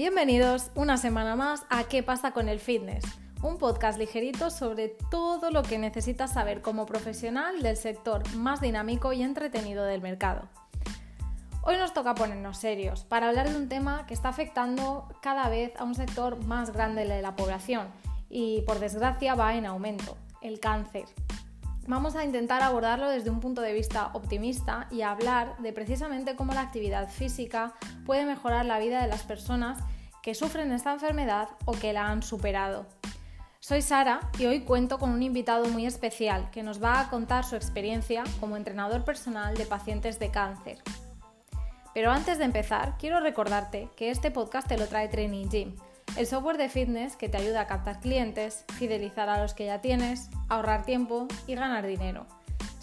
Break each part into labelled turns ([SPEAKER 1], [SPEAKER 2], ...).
[SPEAKER 1] Bienvenidos una semana más a ¿Qué pasa con el fitness? Un podcast ligerito sobre todo lo que necesitas saber como profesional del sector más dinámico y entretenido del mercado. Hoy nos toca ponernos serios para hablar de un tema que está afectando cada vez a un sector más grande de la población y por desgracia va en aumento, el cáncer. Vamos a intentar abordarlo desde un punto de vista optimista y hablar de precisamente cómo la actividad física puede mejorar la vida de las personas que sufren esta enfermedad o que la han superado. Soy Sara y hoy cuento con un invitado muy especial que nos va a contar su experiencia como entrenador personal de pacientes de cáncer. Pero antes de empezar, quiero recordarte que este podcast te lo trae Training Gym, el software de fitness que te ayuda a captar clientes, fidelizar a los que ya tienes, ahorrar tiempo y ganar dinero.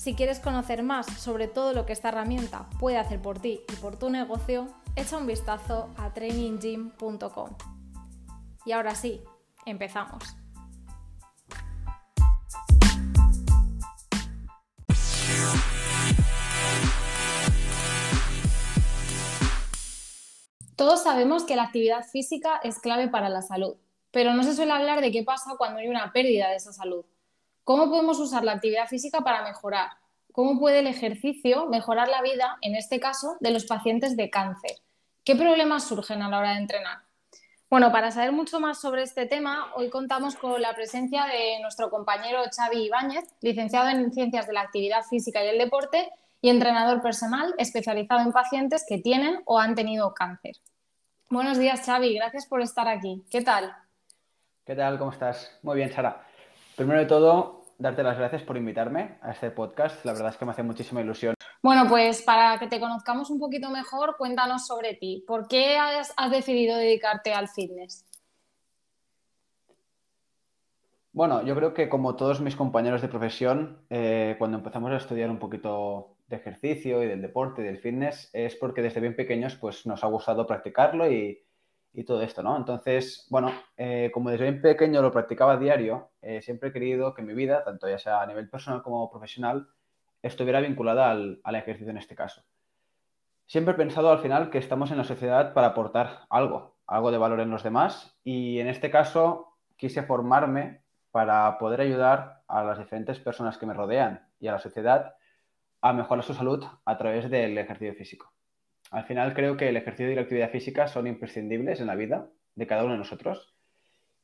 [SPEAKER 1] Si quieres conocer más sobre todo lo que esta herramienta puede hacer por ti y por tu negocio, echa un vistazo a traininggym.com. Y ahora sí, empezamos. Todos sabemos que la actividad física es clave para la salud, pero no se suele hablar de qué pasa cuando hay una pérdida de esa salud. ¿Cómo podemos usar la actividad física para mejorar? ¿Cómo puede el ejercicio mejorar la vida, en este caso, de los pacientes de cáncer? ¿Qué problemas surgen a la hora de entrenar? Bueno, para saber mucho más sobre este tema, hoy contamos con la presencia de nuestro compañero Xavi Ibáñez, licenciado en Ciencias de la Actividad Física y el Deporte y entrenador personal especializado en pacientes que tienen o han tenido cáncer. Buenos días, Xavi. Gracias por estar aquí. ¿Qué tal?
[SPEAKER 2] ¿Qué tal? ¿Cómo estás? Muy bien, Sara. Primero de todo, darte las gracias por invitarme a este podcast. La verdad es que me hace muchísima ilusión.
[SPEAKER 1] Bueno, pues para que te conozcamos un poquito mejor, cuéntanos sobre ti. ¿Por qué has, decidido dedicarte al fitness?
[SPEAKER 2] Bueno, yo creo que como todos mis compañeros de profesión, eh, cuando empezamos a estudiar un poquito de ejercicio y del deporte y del fitness es porque desde bien pequeños pues nos ha gustado practicarlo y, todo esto, ¿no? Entonces, bueno, eh, como desde bien pequeño lo practicaba a diario, eh, siempre he querido que mi vida, tanto ya sea a nivel personal como profesional, estuviera vinculada al, al ejercicio en este caso. Siempre he pensado al final que estamos en la sociedad para aportar algo, algo de valor en los demás y en este caso quise formarme para poder ayudar a las diferentes personas que me rodean y a la sociedad a mejorar su salud a través del ejercicio físico. Al final creo que el ejercicio y la actividad física son imprescindibles en la vida de cada uno de nosotros.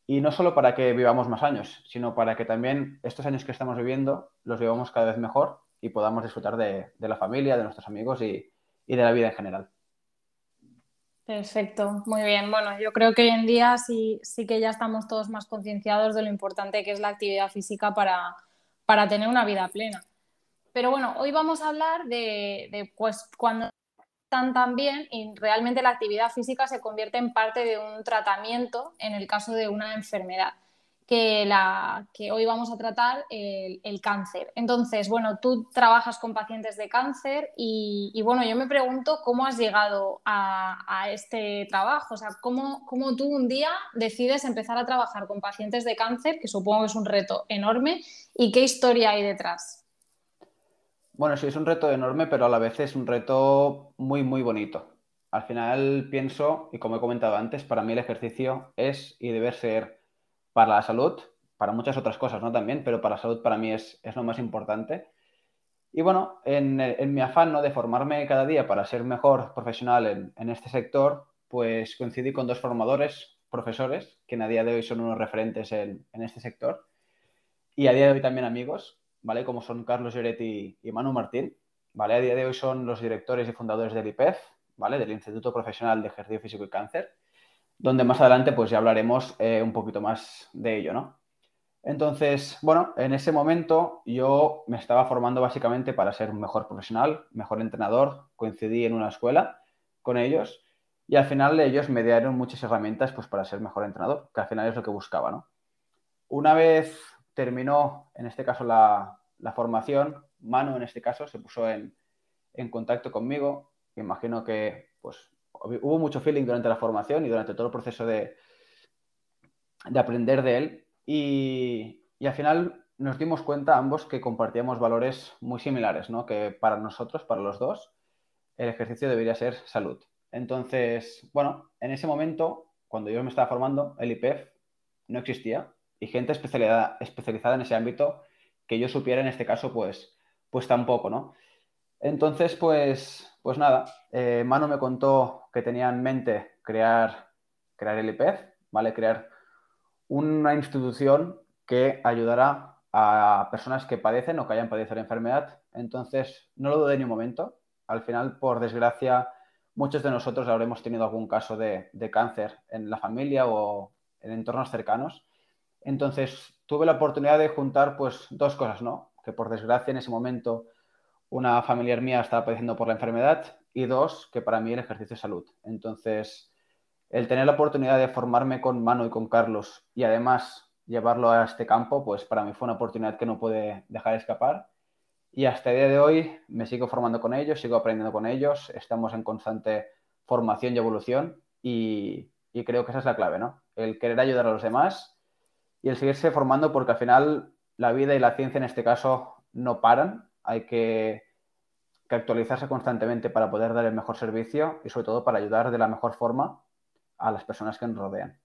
[SPEAKER 2] Y no solo para que vivamos más años, sino para que también estos años que estamos viviendo los vivamos cada vez mejor y podamos disfrutar de, la familia, de nuestros amigos y, de la vida en general.
[SPEAKER 1] Perfecto, muy bien. Bueno, yo creo que hoy en día sí, sí que ya estamos todos más concienciados de lo importante que es la actividad física para, para tener una vida plena. Pero bueno, hoy vamos a hablar de, pues, cuando están tan bien y realmente la actividad física se convierte en parte de un tratamiento en el caso de una enfermedad. Que, la, que hoy vamos a tratar el, cáncer. Entonces, bueno, tú trabajas con pacientes de cáncer y, bueno, yo me pregunto cómo has llegado a, este trabajo, o sea, ¿cómo, cómo, tú un día decides empezar a trabajar con pacientes de cáncer, que supongo que es un reto enorme, y qué historia hay detrás.
[SPEAKER 2] Bueno, sí, es un reto enorme, pero a la vez es un reto muy, muy bonito. Al final pienso, y como he comentado antes, para mí el ejercicio es y debe ser para la salud, para muchas otras cosas, ¿no? También, pero para la salud para mí es, lo más importante. Y bueno, en, mi afán ¿no? de formarme cada día para ser mejor profesional en, este sector, pues coincidí con dos formadores, profesores, que a día de hoy son unos referentes en, en este sector, y a día de hoy también amigos, ¿vale? Como son Carlos Lloretti y Manu Martín, ¿vale? A día de hoy son los directores y fundadores del IPEF, ¿vale? Del Instituto Profesional de Ejercicio Físico y Cáncer, donde más adelante pues ya hablaremos eh, un poquito más de ello, ¿no? Entonces, bueno, en ese momento yo me estaba formando básicamente para ser un mejor profesional, mejor entrenador, coincidí en una escuela con ellos y al final ellos me dieron muchas herramientas pues para ser mejor entrenador, que al final es lo que buscaba, ¿no? Una vez terminó, en este caso, la, formación, Manu, en este caso, se puso en, contacto conmigo. imagino que pues, hubo mucho feeling durante la formación y durante todo el proceso de, de aprender de él. Y, al final nos dimos cuenta ambos que compartíamos valores muy similares, ¿no? que para nosotros, para los dos, el ejercicio debería ser salud. Entonces, bueno, en ese momento, cuando yo me estaba formando, el IPEF no existía y gente especializada, especializada en ese ámbito que yo supiera en este caso, pues, pues tampoco, ¿no? Entonces, pues, pues nada, eh, Mano me contó que tenía en mente crear, crear el IPEF, ¿vale? Crear una institución que ayudara a personas que padecen o que hayan padecido la enfermedad. Entonces, no lo dudé ni un momento. Al final, por desgracia, muchos de nosotros habremos tenido algún caso de, cáncer en la familia o en entornos cercanos. Entonces, tuve la oportunidad de juntar pues dos cosas, ¿no? Que por desgracia en ese momento una familiar mía estaba padeciendo por la enfermedad y dos, que para mí el ejercicio es salud. Entonces, el tener la oportunidad de formarme con Manu y con Carlos y además llevarlo a este campo, pues para mí fue una oportunidad que no pude dejar escapar. Y hasta el día de hoy me sigo formando con ellos, sigo aprendiendo con ellos, estamos en constante formación y evolución y, creo que esa es la clave, ¿no? El querer ayudar a los demás y el seguirse formando porque al final la vida y la ciencia en este caso no paran, hay que, que actualizarse constantemente para poder dar el mejor servicio y sobre todo para ayudar de la mejor forma a las personas que nos rodean.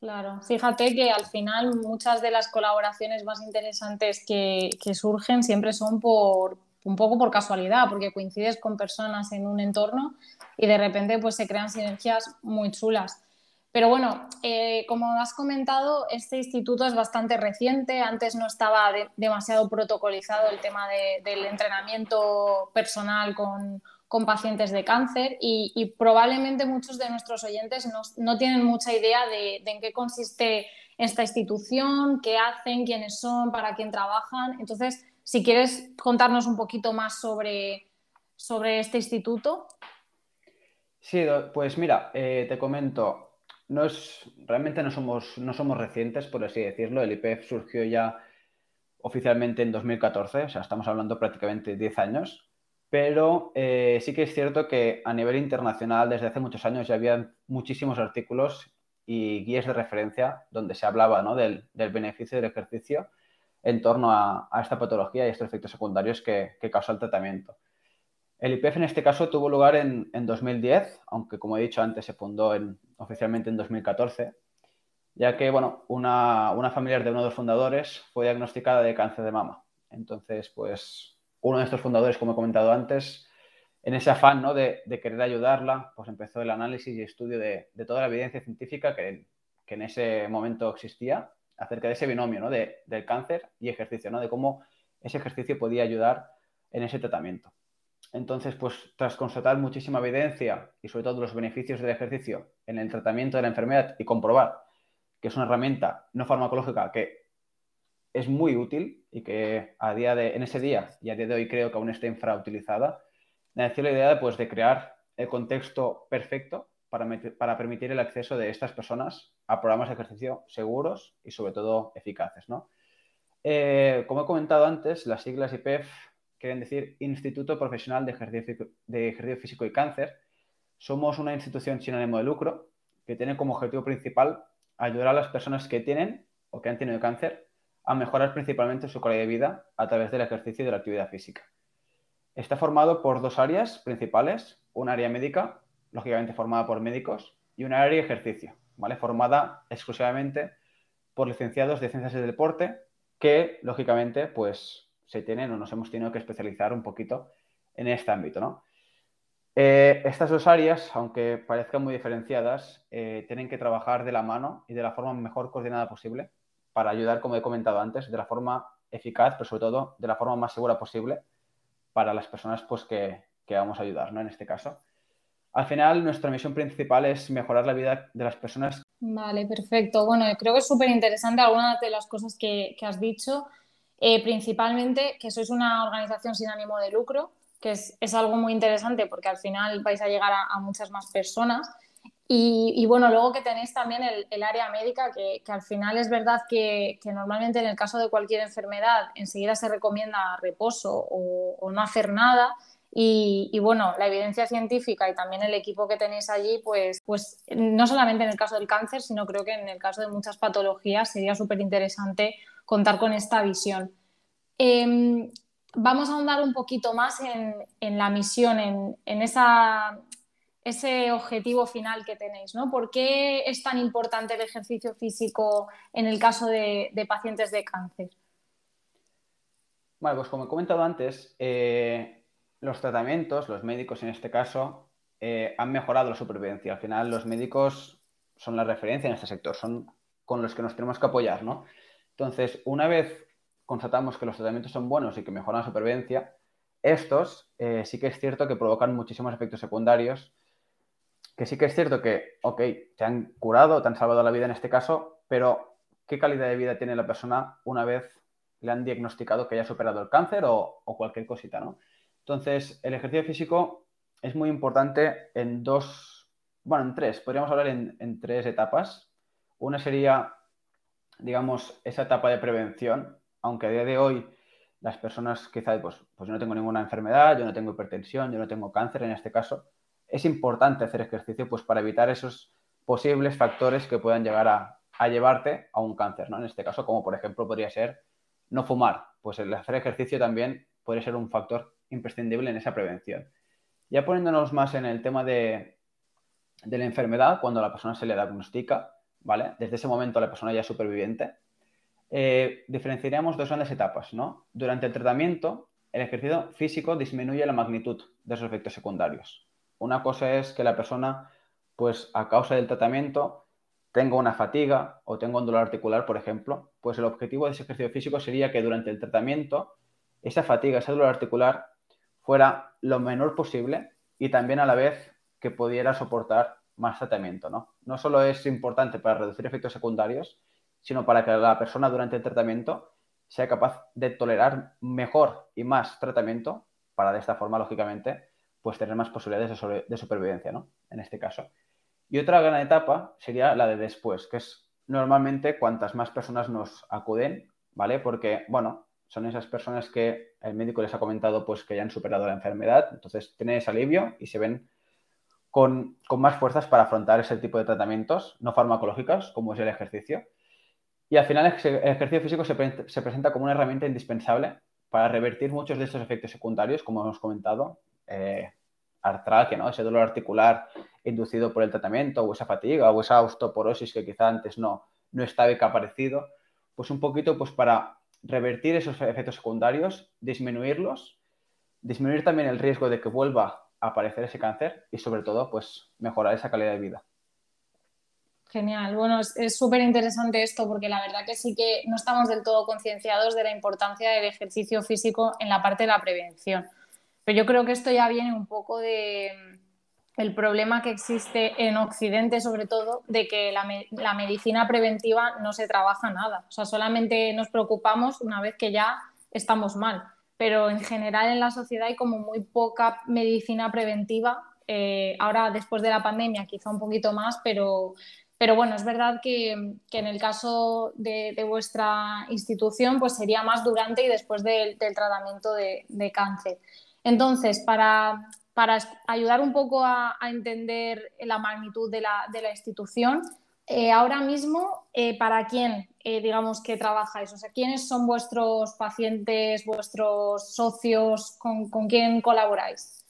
[SPEAKER 1] Claro, fíjate que al final muchas de las colaboraciones más interesantes que, surgen siempre son por un poco por casualidad, porque coincides con personas en un entorno y de repente pues se crean sinergias muy chulas. Pero bueno, eh, como has comentado, este instituto es bastante reciente. Antes no estaba demasiado protocolizado el tema del entrenamiento personal con, con pacientes de cáncer y, probablemente muchos de nuestros oyentes no, tienen mucha idea de, en qué consiste esta institución, qué hacen, quiénes son, para quién trabajan. Entonces, si quieres contarnos un poquito más sobre, sobre este instituto.
[SPEAKER 2] Sí, pues mira, eh, te comento, no es, realmente no somos, no somos recientes, por así decirlo. El IPF surgió ya oficialmente en 2014, o sea, estamos hablando prácticamente 10 años. Pero eh, sí que es cierto que a nivel internacional, desde hace muchos años, ya había muchísimos artículos y guías de referencia donde se hablaba del, beneficio del ejercicio en torno a, esta patología y estos efectos secundarios que, causa el tratamiento. El IPF en este caso tuvo lugar en, 2010, aunque como he dicho antes se fundó oficialmente en 2014, ya que bueno, una, una familiar de uno de los fundadores fue diagnosticada de cáncer de mama. Entonces, pues uno de estos fundadores, como he comentado antes, en ese afán ¿no? de, querer ayudarla, pues empezó el análisis y estudio de, toda la evidencia científica que, en ese momento existía acerca de ese binomio ¿no? de, del cáncer y ejercicio, ¿no? de cómo ese ejercicio podía ayudar en ese tratamiento. Entonces, pues tras constatar muchísima evidencia y sobre todo los beneficios del ejercicio en el tratamiento de la enfermedad y comprobar que es una herramienta no farmacológica que es muy útil y que a día de, en ese día y a día de hoy creo que aún está infrautilizada, nació la idea pues, de crear el contexto perfecto para, para, permitir el acceso de estas personas a programas de ejercicio seguros y sobre todo eficaces. ¿no? Eh, como he comentado antes, las siglas IPEF quieren decir Instituto Profesional de Ejercicio, de Ejercicio Físico y Cáncer. Somos una institución sin ánimo de lucro que tiene como objetivo principal ayudar a las personas que tienen o que han tenido cáncer a mejorar principalmente su calidad de vida a través del ejercicio y de la actividad física. Está formado por dos áreas principales, un área médica, lógicamente formada por médicos, y un área de ejercicio, ¿vale? formada exclusivamente por licenciados de ciencias del deporte que, lógicamente, pues se tienen o nos hemos tenido que especializar un poquito en este ámbito, ¿no? Eh, estas dos áreas, aunque parezcan muy diferenciadas, eh, tienen que trabajar de la mano y de la forma mejor coordinada posible para ayudar, como he comentado antes, de la forma eficaz, pero sobre todo de la forma más segura posible para las personas pues, que, vamos a ayudar, ¿no? En este caso. Al final, nuestra misión principal es mejorar la vida de las personas.
[SPEAKER 1] Vale, perfecto. Bueno, creo que es súper interesante algunas de las cosas que, has dicho. Eh, principalmente que sois una organización sin ánimo de lucro, que es, algo muy interesante porque al final vais a llegar a muchas más personas. Y, bueno, luego que tenéis también el, área médica, que, al final es verdad que, normalmente en el caso de cualquier enfermedad enseguida se recomienda reposo o, no hacer nada. Y, bueno, la evidencia científica y también el equipo que tenéis allí, pues, pues no solamente en el caso del cáncer, sino creo que en el caso de muchas patologías sería súper interesante contar con esta visión. Em, vamos a ahondar un poquito más en, la misión, en, ese objetivo final que tenéis, ¿no? ¿Por qué es tan importante el ejercicio físico en el caso de, pacientes de cáncer?
[SPEAKER 2] Bueno, pues como he comentado antes, eh, los tratamientos, los médicos en este caso, eh, han mejorado la supervivencia. Al final, los médicos son la referencia en este sector, son con los que nos tenemos que apoyar, ¿no? Entonces, una vez constatamos que los tratamientos son buenos y que mejoran la supervivencia, estos eh, sí que es cierto que provocan muchísimos efectos secundarios, que sí que es cierto que, ok, te han curado, te han salvado la vida en este caso, pero ¿qué calidad de vida tiene la persona una vez le han diagnosticado que haya superado el cáncer o, cualquier cosita, ¿no? Entonces, el ejercicio físico es muy importante en dos, bueno, en tres, podríamos hablar en tres etapas. Una sería, digamos, esa etapa de prevención, aunque a día de hoy las personas quizá, pues, pues yo no tengo ninguna enfermedad, yo no tengo hipertensión, yo no tengo cáncer en este caso, es importante hacer ejercicio pues para evitar esos posibles factores que puedan llegar a, llevarte a un cáncer, ¿no? En este caso, como por ejemplo podría ser no fumar, pues el hacer ejercicio también puede ser un factor imprescindible en esa prevención. Ya poniéndonos más en el tema de, de la enfermedad, cuando la persona se le diagnostica, ¿vale? Desde ese momento la persona ya es superviviente. Eh, diferenciaríamos dos grandes etapas, ¿no? Durante el tratamiento, el ejercicio físico disminuye la magnitud de esos efectos secundarios. Una cosa es que la persona, pues a causa del tratamiento, tenga una fatiga o tenga un dolor articular, por ejemplo, pues el objetivo de ese ejercicio físico sería que durante el tratamiento esa fatiga, ese dolor articular fuera lo menor posible y también a la vez que pudiera soportar más tratamiento, ¿no? No solo es importante para reducir efectos secundarios, sino para que la persona durante el tratamiento sea capaz de tolerar mejor y más tratamiento para de esta forma, lógicamente, pues tener más posibilidades de, supervivencia, ¿no? En este caso. Y otra gran etapa sería la de después, que es normalmente cuantas más personas nos acuden, ¿vale? Porque, bueno, son esas personas que el médico les ha comentado pues que ya han superado la enfermedad, entonces tienen ese alivio y se ven con, más fuerzas para afrontar ese tipo de tratamientos no farmacológicos, como es el ejercicio. Y al final el ejercicio físico se, presenta como una herramienta indispensable para revertir muchos de estos efectos secundarios, como hemos comentado, eh, artralgia, ¿no? ese dolor articular inducido por el tratamiento, o esa fatiga, o esa osteoporosis que quizá antes no, no estaba y que ha aparecido, pues un poquito pues para revertir esos efectos secundarios, disminuirlos, disminuir también el riesgo de que vuelva aparecer ese cáncer y sobre todo pues mejorar esa calidad de vida.
[SPEAKER 1] Genial, bueno, es súper interesante esto porque la verdad que sí que no estamos del todo concienciados de la importancia del ejercicio físico en la parte de la prevención. Pero yo creo que esto ya viene un poco de el problema que existe en Occidente, sobre todo, de que la, la medicina preventiva no se trabaja nada. O sea, solamente nos preocupamos una vez que ya estamos mal pero en general en la sociedad hay como muy poca medicina preventiva. Eh, ahora, después de la pandemia, quizá un poquito más, pero, pero bueno, es verdad que, en el caso de, vuestra institución, pues sería más durante y después del tratamiento de, cáncer. Entonces, para, para ayudar un poco a, entender la magnitud de la, de la institución, eh, ahora mismo, eh, ¿para quién, eh, digamos, que trabajáis? O sea, ¿quiénes son vuestros pacientes, vuestros socios, con, quién colaboráis?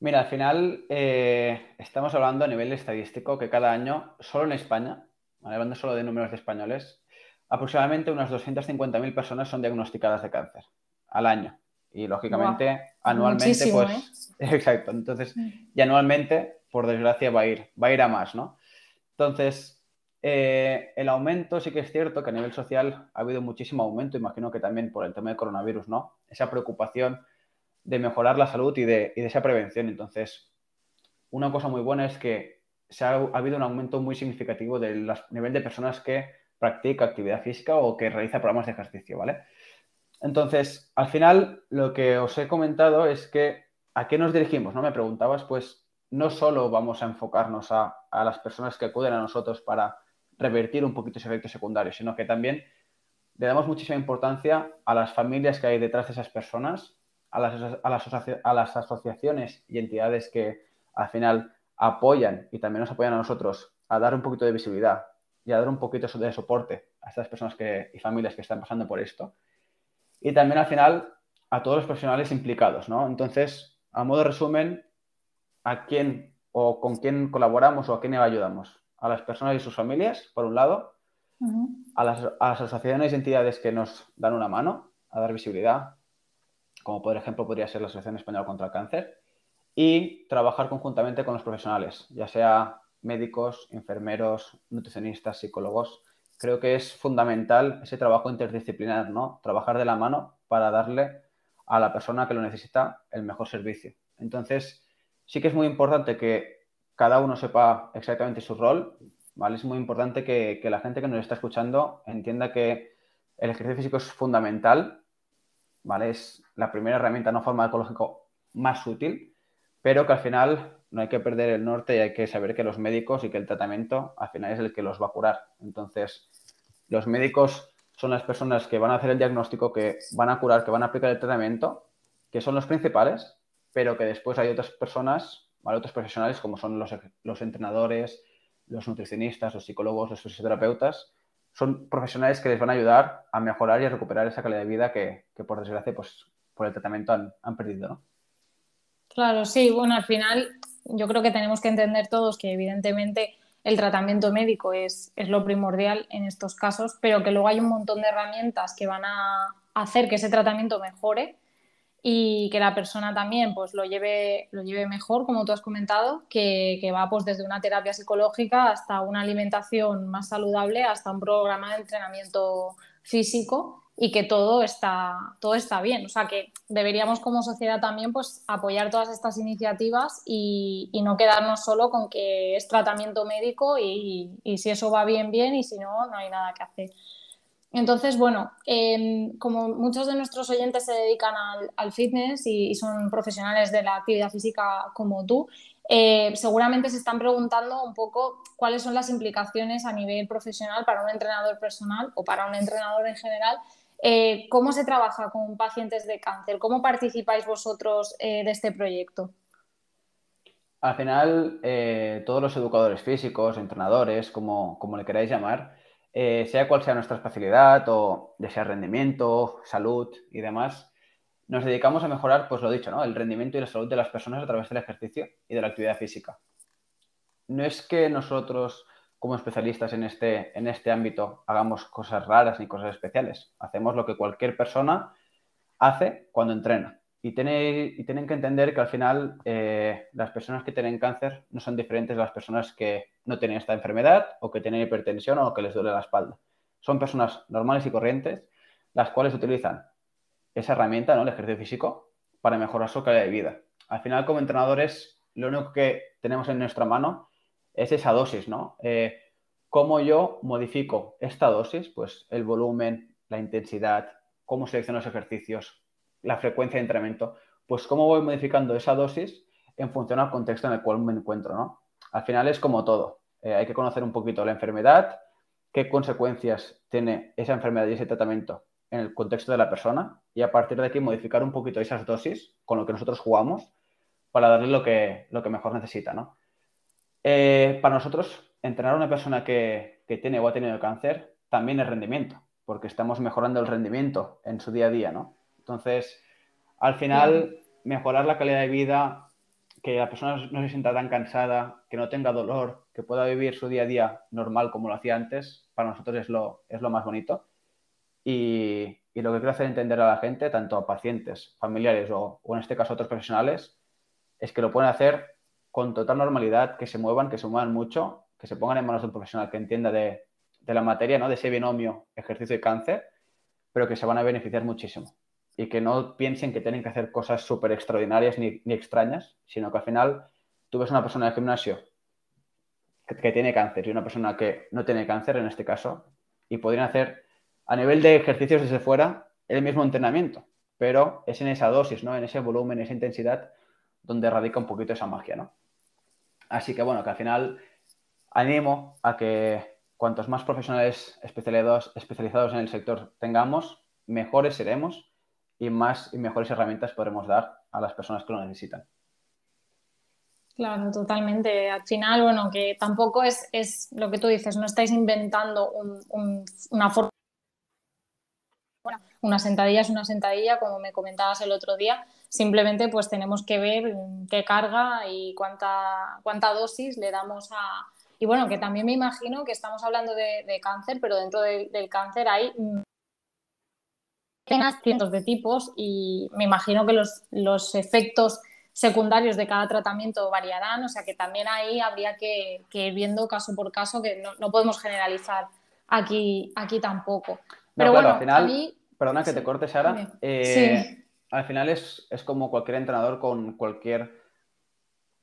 [SPEAKER 2] Mira, al final estamos hablando a nivel estadístico que cada año, solo en España, hablando solo de números de españoles, aproximadamente unas 250.000 personas son diagnosticadas de cáncer al año. Y lógicamente, anualmente, pues. Exacto. Entonces, mm. y anualmente, por desgracia, va a ir, va a ir a más, ¿no? Entonces, eh, el aumento sí que es cierto que a nivel social ha habido muchísimo aumento, imagino que también por el tema del coronavirus, ¿no? Esa preocupación de mejorar la salud y de, esa prevención. Entonces, una cosa muy buena es que se ha, habido un aumento muy significativo del nivel de personas que practica actividad física o que realiza programas de ejercicio, ¿vale? Entonces, al final, lo que os he comentado es que ¿a qué nos dirigimos? ¿No? Me preguntabas, pues, no solo vamos a enfocarnos a, las personas que acuden a nosotros para revertir un poquito ese efecto secundario, sino que también le damos muchísima importancia a las familias que hay detrás de esas personas, a las, asociaciones y entidades que al final apoyan y también nos apoyan a nosotros a dar un poquito de visibilidad y a dar un poquito de soporte a estas personas y familias que están pasando por esto. Y también al final a todos los profesionales implicados, ¿no? Entonces, a modo de resumen, a quién o con quién colaboramos o a quién ayudamos. A las personas y sus familias, por un lado, a, las, a, las, asociaciones y entidades que nos dan una mano a dar visibilidad, como por ejemplo podría ser la Asociación Española contra el Cáncer, y trabajar conjuntamente con los profesionales, ya sea médicos, enfermeros, nutricionistas, psicólogos. Creo que es fundamental ese trabajo interdisciplinar, ¿no? Trabajar de la mano para darle a la persona que lo necesita el mejor servicio. Entonces, sí que es muy importante que cada uno sepa exactamente su rol, ¿vale? Es muy importante que, que la gente que nos está escuchando entienda que el ejercicio físico es fundamental, ¿vale? Es la primera herramienta no farmacológico más útil pero que al final no hay que perder el norte y hay que saber que los médicos y que el tratamiento al final es el que los va a curar. Entonces, los médicos son las personas que van a hacer el diagnóstico, que van a curar, que van a aplicar el tratamiento, que son los principales, pero que después hay otras personas, otros profesionales como son los, los entrenadores, los nutricionistas, los psicólogos, los fisioterapeutas, son profesionales que les van a ayudar a mejorar y a recuperar esa calidad de vida que, por desgracia, pues, por el tratamiento han, han perdido. ¿no?
[SPEAKER 1] Claro, sí, bueno, al final yo creo que tenemos que entender todos que evidentemente el tratamiento médico es, es, lo primordial en estos casos, pero que luego hay un montón de herramientas que van a hacer que ese tratamiento mejore y que la persona también pues, lo, lleve, lo lleve mejor, como tú has comentado, que, que va pues, desde una terapia psicológica hasta una alimentación más saludable, hasta un programa de entrenamiento físico y que todo está, todo está bien. O sea que deberíamos como sociedad también pues, apoyar todas estas iniciativas y, no quedarnos solo con que es tratamiento médico y, si eso va bien, bien y si no, no hay nada que hacer. Entonces, bueno, em, como muchos de nuestros oyentes se dedican al, fitness y, son profesionales de la actividad física como tú, eh, seguramente se están preguntando un poco cuáles son las implicaciones a nivel profesional para un entrenador personal o para un entrenador en general eh, ¿Cómo se trabaja con pacientes de cáncer? ¿Cómo participáis vosotros eh, de este proyecto?
[SPEAKER 2] Al final, todos los educadores físicos, entrenadores, como, le queráis llamar, sea cual sea nuestra especialidad o de sea rendimiento, salud y demás, nos dedicamos a mejorar, pues lo dicho, ¿no? El rendimiento y la salud de las personas a través del ejercicio y de la actividad física. No es que nosotros como especialistas en este, en este ámbito hagamos cosas raras ni cosas especiales. Hacemos lo que cualquier persona hace cuando entrena. Y, tienen que entender que al final eh, las personas que tienen cáncer no son diferentes de las personas que no tienen esta enfermedad o que tienen hipertensión o que les duele la espalda. Son personas normales y corrientes las cuales utilizan esa herramienta, ¿no? el ejercicio físico, para mejorar su calidad de vida. Al final, como entrenadores, lo único que tenemos en nuestra mano es esa dosis, ¿no? Eh, ¿Cómo yo modifico esta dosis? Pues el volumen, la intensidad, cómo selecciono los ejercicios, la frecuencia de entrenamiento. Pues cómo voy modificando esa dosis en función al contexto en el cual me encuentro, ¿no? Al final es como todo. Eh, hay que conocer un poquito la enfermedad, qué consecuencias tiene esa enfermedad y ese tratamiento en el contexto de la persona y a partir de aquí modificar un poquito esas dosis con lo que nosotros jugamos para darle lo que, lo que mejor necesita, ¿no? Eh, para nosotros, entrenar a una persona que, tiene o ha tenido cáncer también es rendimiento, porque estamos mejorando el rendimiento en su día a día, ¿no? Entonces, al final, mejorar la calidad de vida, que la persona no se sienta tan cansada, que no tenga dolor, que pueda vivir su día a día normal como lo hacía antes, para nosotros es lo, es lo más bonito. Y, lo que quiero hacer entender a la gente, tanto a pacientes, familiares o, o en este caso a otros profesionales, es que lo pueden hacer con total normalidad, que se muevan, que se muevan mucho, que se pongan en manos de un profesional que entienda de, la materia, ¿no? de ese binomio ejercicio y cáncer, pero que se van a beneficiar muchísimo. Y que no piensen que tienen que hacer cosas súper extraordinarias ni, extrañas, sino que al final tú ves una persona de gimnasio que, tiene cáncer y una persona que no tiene cáncer en este caso, y podrían hacer a nivel de ejercicios desde fuera el mismo entrenamiento, pero es en esa dosis, ¿no? en ese volumen, en esa intensidad donde radica un poquito esa magia, ¿no? Así que bueno, que al final animo a que cuantos más profesionales especializados, especializados en el sector tengamos, mejores seremos y más y mejores herramientas podremos dar a las personas que lo necesitan.
[SPEAKER 1] Claro, totalmente. Al final, bueno, que tampoco es, es lo que tú dices, no estáis inventando una forma una sentadilla es una sentadilla, como me comentabas el otro día, simplemente pues tenemos que ver qué carga y cuánta, cuánta dosis le damos a... Y bueno, que también me imagino que estamos hablando de, cáncer, pero dentro del cáncer hay cientos de tipos y me imagino que los, los efectos secundarios de cada tratamiento variarán, o sea que también ahí habría que, ir viendo caso por caso, que no, podemos generalizar aquí, aquí tampoco.
[SPEAKER 2] Pero bueno, al final, perdona que te corte, Sara. Eh, al final es, como cualquier entrenador con cualquier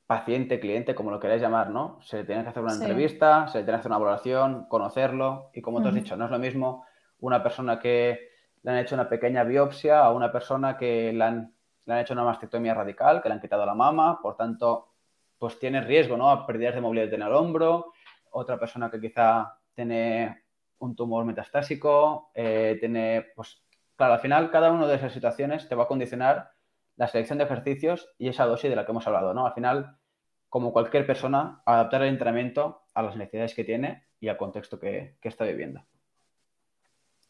[SPEAKER 2] paciente, cliente, como lo queráis llamar, ¿no? Se le tiene que hacer una entrevista, se le tiene que hacer una valoración, conocerlo y como te has dicho, no es lo mismo una persona que le han hecho una pequeña biopsia a una persona que le han le han hecho una mastectomía radical, que le han quitado la mama, por tanto, pues tiene riesgo, ¿no? A pérdidas de movilidad en el hombro, otra persona que quizá tiene un tumor metastásico, eh, tiene, pues, claro, al final cada una de esas situaciones te va a condicionar la selección de ejercicios y esa dosis de la que hemos hablado, ¿no? Al final, como cualquier persona, adaptar el entrenamiento a las necesidades que tiene y al contexto que está viviendo.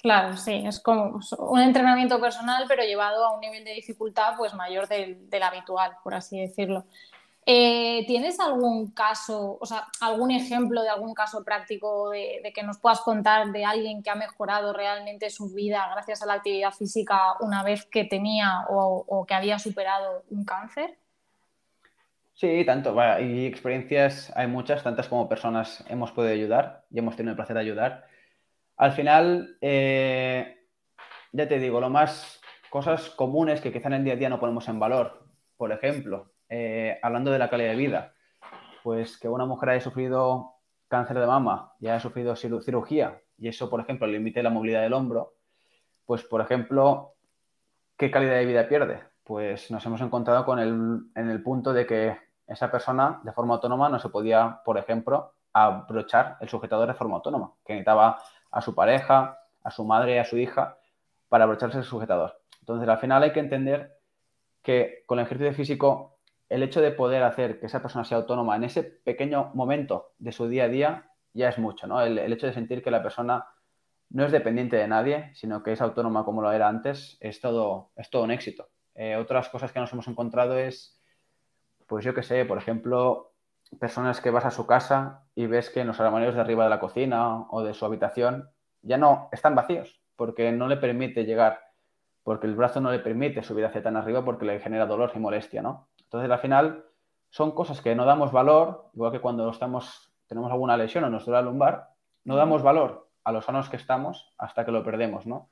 [SPEAKER 1] Claro, sí, es como un entrenamiento personal, pero llevado a un nivel de dificultad pues mayor del, habitual, por así decirlo. Eh, ¿Tienes algún caso, o sea, algún ejemplo de algún caso práctico de, que nos puedas contar de alguien que ha mejorado realmente su vida gracias a la actividad física una vez que tenía o, que había superado un cáncer?
[SPEAKER 2] Sí, tanto. y experiencias hay muchas, tantas como personas hemos podido ayudar y hemos tenido el placer de ayudar. Al final, eh, ya te digo, lo más cosas comunes que quizá en el día a día no ponemos en valor. Por ejemplo, eh, hablando de la calidad de vida, pues que una mujer haya sufrido cáncer de mama y haya sufrido cirugía y eso, por ejemplo, limite la movilidad del hombro, pues, por ejemplo, ¿qué calidad de vida pierde? Pues nos hemos encontrado con el, en el punto de que esa persona de forma autónoma no se podía, por ejemplo, abrochar el sujetador de forma autónoma, que necesitaba a su pareja, a su madre, a su hija, para abrocharse el sujetador. Entonces, al final hay que entender que con el ejercicio físico, el hecho de poder hacer que esa persona sea autónoma en ese pequeño momento de su día a día ya es mucho, ¿no? El, hecho de sentir que la persona no es dependiente de nadie, sino que es autónoma como lo era antes, es todo, es todo un éxito. Eh, otras cosas que nos hemos encontrado es, pues yo qué sé, por ejemplo, personas que vas a su casa y ves que en los armarios de arriba de la cocina o de su habitación ya no están vacíos porque no le permite llegar, porque el brazo no le permite subir hacia tan arriba porque le genera dolor y molestia, ¿no? Entonces, al final, son cosas que no damos valor, igual que cuando estamos, tenemos alguna lesión o nos duele la lumbar, no damos valor a los sanos que estamos hasta que lo perdemos, ¿no?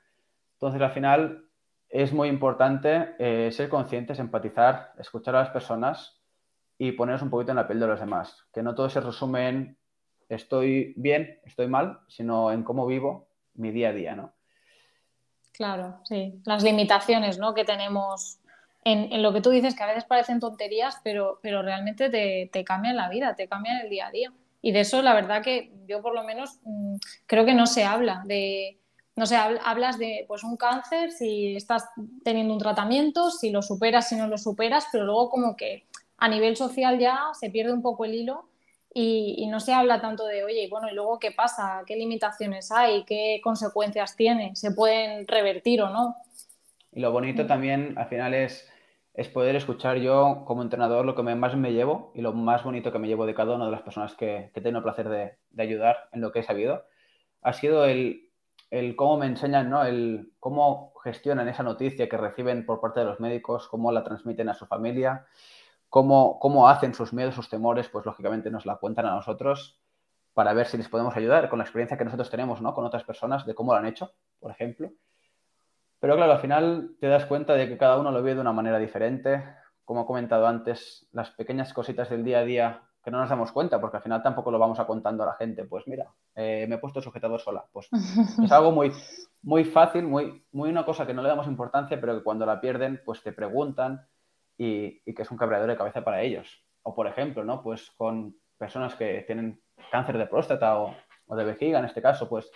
[SPEAKER 2] Entonces, al final, es muy importante eh, ser conscientes, empatizar, escuchar a las personas y poneros un poquito en la piel de los demás. Que no todo se resume en estoy bien, estoy mal, sino en cómo vivo mi día a día, ¿no?
[SPEAKER 1] Claro, sí. Las limitaciones ¿no? que tenemos en, lo que tú dices, que a veces parecen tonterías, pero, pero realmente te, te, cambian la vida, te cambian el día a día. Y de eso, la verdad que yo por lo menos mm, creo que no se habla de, no sé, hablas de pues un cáncer, si estás teniendo un tratamiento, si lo superas, si no lo superas, pero luego como que a nivel social ya se pierde un poco el hilo y, no se habla tanto de, oye, bueno, ¿y luego qué pasa? ¿Qué limitaciones hay? ¿Qué consecuencias tiene? ¿Se pueden revertir o no?
[SPEAKER 2] Y lo bonito también al final es, es poder escuchar yo como entrenador lo que más me llevo y lo más bonito que me llevo de cada una de las personas que, que tengo el placer de, de, ayudar en lo que he sabido. Ha sido el, el cómo me enseñan, ¿no? El cómo gestionan esa noticia que reciben por parte de los médicos, cómo la transmiten a su familia cómo, hacen sus miedos, sus temores, pues lógicamente nos la cuentan a nosotros para ver si les podemos ayudar con la experiencia que nosotros tenemos, ¿no? Con otras personas, de cómo lo han hecho, por ejemplo. Pero claro, al final te das cuenta de que cada uno lo ve de una manera diferente. Como he comentado antes, las pequeñas cositas del día a día que no nos damos cuenta, porque al final tampoco lo vamos a contando a la gente. Pues mira, eh, me he puesto sujetador sola. Pues es algo muy, muy fácil, muy, muy una cosa que no le damos importancia, pero que cuando la pierden, pues te preguntan, y, que es un cabreador de cabeza para ellos. O por ejemplo, ¿no? Pues con personas que tienen cáncer de próstata o, de vejiga, en este caso, pues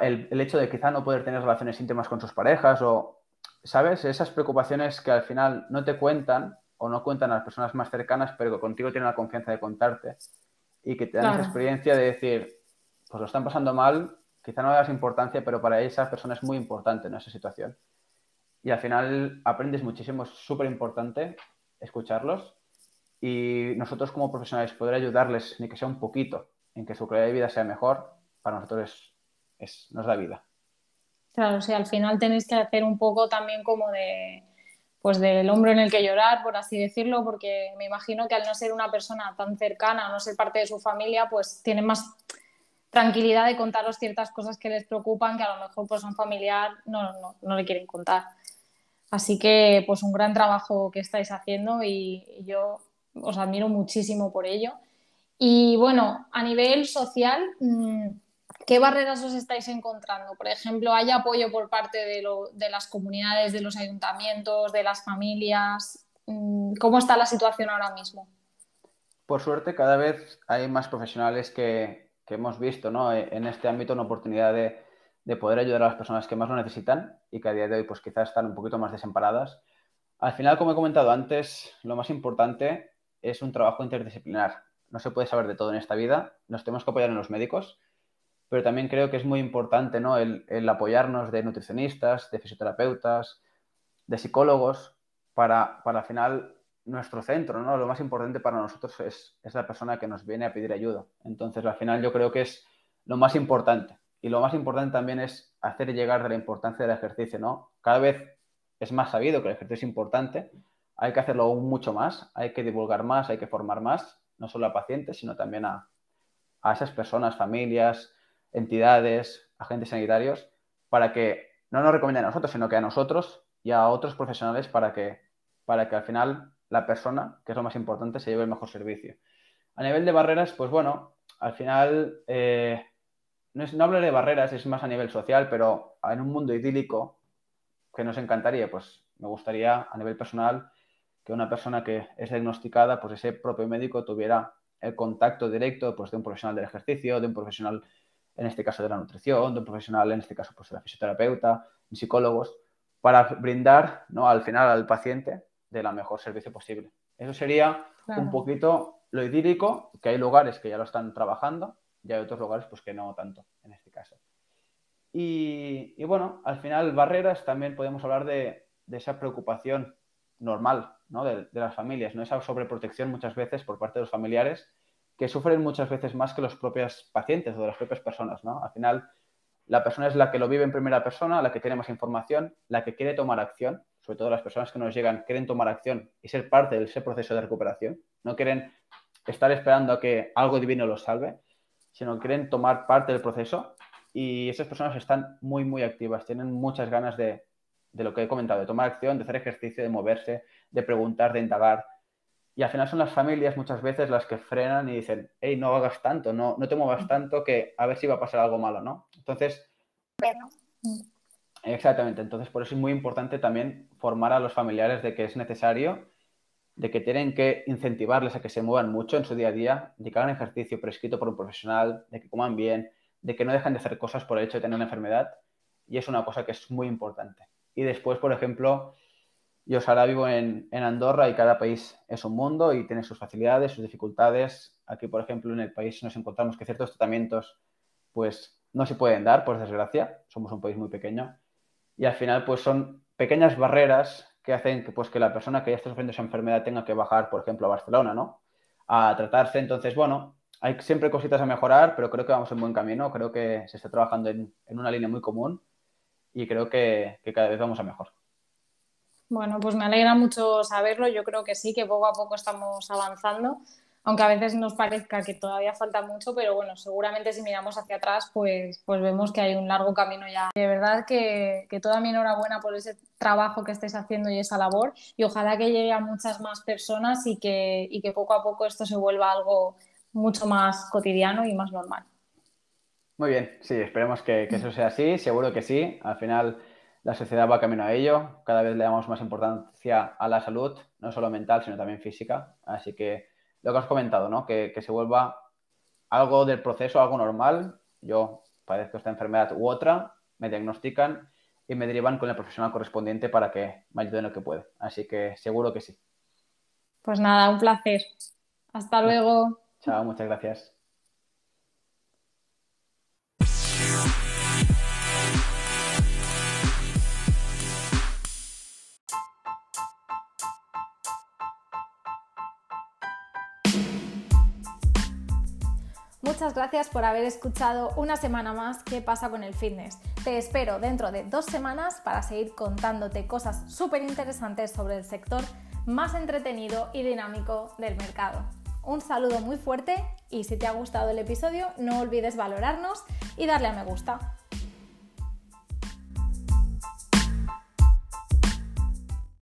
[SPEAKER 2] el, hecho de quizá no poder tener relaciones íntimas con sus parejas o, ¿sabes? Esas preocupaciones que al final no te cuentan o no cuentan a las personas más cercanas, pero que contigo tienen la confianza de contarte y que te dan esa experiencia de decir, pues lo están pasando mal, quizá no le das importancia, pero para esa persona es muy importante en esa situación. Y al final aprendes muchísimo, es súper importante escucharlos y nosotros como profesionales poder ayudarles, ni que sea un poquito, en que su calidad de vida sea mejor, para nosotros es, nos da vida.
[SPEAKER 1] Claro, o sea, al final tenéis que hacer un poco también como de, pues del hombro en el que llorar, por así decirlo, porque me imagino que al no ser una persona tan cercana, no ser parte de su familia, pues tienen más tranquilidad de contaros ciertas cosas que les preocupan que a lo mejor pues un familiar no, no, no le quieren contar. Así que pues un gran trabajo que estáis haciendo y yo os admiro muchísimo por ello. Y bueno, a nivel social, mm, ¿qué barreras os estáis encontrando? Por ejemplo, ¿hay apoyo por parte de, las comunidades, de los ayuntamientos, de las familias? Mm, ¿Cómo está la situación ahora mismo?
[SPEAKER 2] Por suerte, cada vez hay más profesionales que, que hemos visto ¿no? en este ámbito una oportunidad de, de, poder ayudar a las personas que más lo necesitan y que a día de hoy pues quizás están un poquito más desamparadas. Al final, como he comentado antes, lo más importante es un trabajo interdisciplinar. No se puede saber de todo en esta vida, nos tenemos que apoyar en los médicos, pero también creo que es muy importante ¿no? el, apoyarnos de nutricionistas, de fisioterapeutas, de psicólogos, para, para al final nuestro centro, ¿no? Lo más importante para nosotros es, es, la persona que nos viene a pedir ayuda. Entonces, al final yo creo que es lo más importante. Y lo más importante también es hacer llegar de la importancia del ejercicio, ¿no? Cada vez es más sabido que el ejercicio es importante, hay que hacerlo aún mucho más, hay que divulgar más, hay que formar más, no solo a pacientes, sino también a, a esas personas, familias, entidades, agentes sanitarios, para que no nos recomienden a nosotros, sino que a nosotros y a otros profesionales para que, para que al final la persona, que es lo más importante, se lleve el mejor servicio. A nivel de barreras, pues bueno, al final eh, no, es, no hablaré de barreras, es más a nivel social, pero en un mundo idílico que nos encantaría, pues me gustaría a nivel personal que una persona que es diagnosticada, pues ese propio médico tuviera el contacto directo pues, de un profesional del ejercicio, de un profesional, en este caso de la nutrición, de un profesional, en este caso, pues de la fisioterapeuta, de psicólogos, para brindar ¿no? al final al paciente de la mejor servicio posible. Eso sería un poquito lo idílico, que hay lugares que ya lo están trabajando y hay otros lugares pues que no tanto en este caso. Y, y bueno, al final barreras también podemos hablar de, de esa preocupación normal ¿no? de, de, las familias, ¿no? esa sobreprotección muchas veces por parte de los familiares que sufren muchas veces más que los propios pacientes o de las propias personas. ¿no? Al final, la persona es la que lo vive en primera persona, la que tiene más información, la que quiere tomar acción, sobre todo las personas que nos llegan quieren tomar acción y ser parte de ese proceso de recuperación. No quieren estar esperando a que algo divino los salve, sino quieren tomar parte del proceso y esas personas están muy, muy activas, tienen muchas ganas de, de lo que he comentado, de tomar acción, de hacer ejercicio, de moverse, de preguntar, de indagar. Y al final son las familias muchas veces las que frenan y dicen, hey, no hagas tanto, no, no te muevas tanto que a ver si va a pasar algo malo, ¿no? Entonces, exactamente, entonces por eso es muy importante también formar a los familiares de que es necesario, de que tienen que incentivarles a que se muevan mucho en su día a día, de que hagan ejercicio prescrito por un profesional, de que coman bien, de que no dejen de hacer cosas por el hecho de tener una enfermedad. Y es una cosa que es muy importante. Y después, por ejemplo, yo ahora vivo en, en, Andorra y cada país es un mundo y tiene sus facilidades, sus dificultades. Aquí, por ejemplo, en el país nos encontramos que ciertos tratamientos pues no se pueden dar, por desgracia. Somos un país muy pequeño. Y al final, pues son pequeñas barreras que hacen que, pues, que la persona que ya está sufriendo esa enfermedad tenga que bajar, por ejemplo, a Barcelona, ¿no? A tratarse. Entonces, bueno, hay siempre cositas a mejorar, pero creo que vamos en buen camino. Creo que se está trabajando en, en una línea muy común y creo que, que cada vez vamos a mejor.
[SPEAKER 1] Bueno, pues me alegra mucho saberlo. Yo creo que sí, que poco a poco estamos avanzando, aunque a veces nos parezca que todavía falta mucho, pero bueno, seguramente si miramos hacia atrás, pues, pues vemos que hay un largo camino ya. De verdad que, que toda mi enhorabuena por ese trabajo que estáis haciendo y esa labor, y ojalá que llegue a muchas más personas y que, y que poco a poco esto se vuelva algo mucho más cotidiano y más normal.
[SPEAKER 2] Muy bien, sí, esperemos que, que, eso sea así, seguro que sí. Al final la sociedad va camino a ello, cada vez le damos más importancia a la salud, no solo mental, sino también física. Así que lo que has comentado, ¿no? que, que se vuelva algo del proceso, algo normal. Yo padezco esta enfermedad u otra, me diagnostican y me derivan con el profesional correspondiente para que me ayude en lo que puede. Así que seguro que sí.
[SPEAKER 1] Pues nada, un placer. Hasta luego.
[SPEAKER 2] Chao, muchas gracias.
[SPEAKER 1] Muchas gracias por haber escuchado una semana más qué pasa con el fitness. Te espero dentro de dos semanas para seguir contándote cosas súper interesantes sobre el sector más entretenido y dinámico del mercado. Un saludo muy fuerte y si te ha gustado el episodio no olvides valorarnos y darle a me gusta.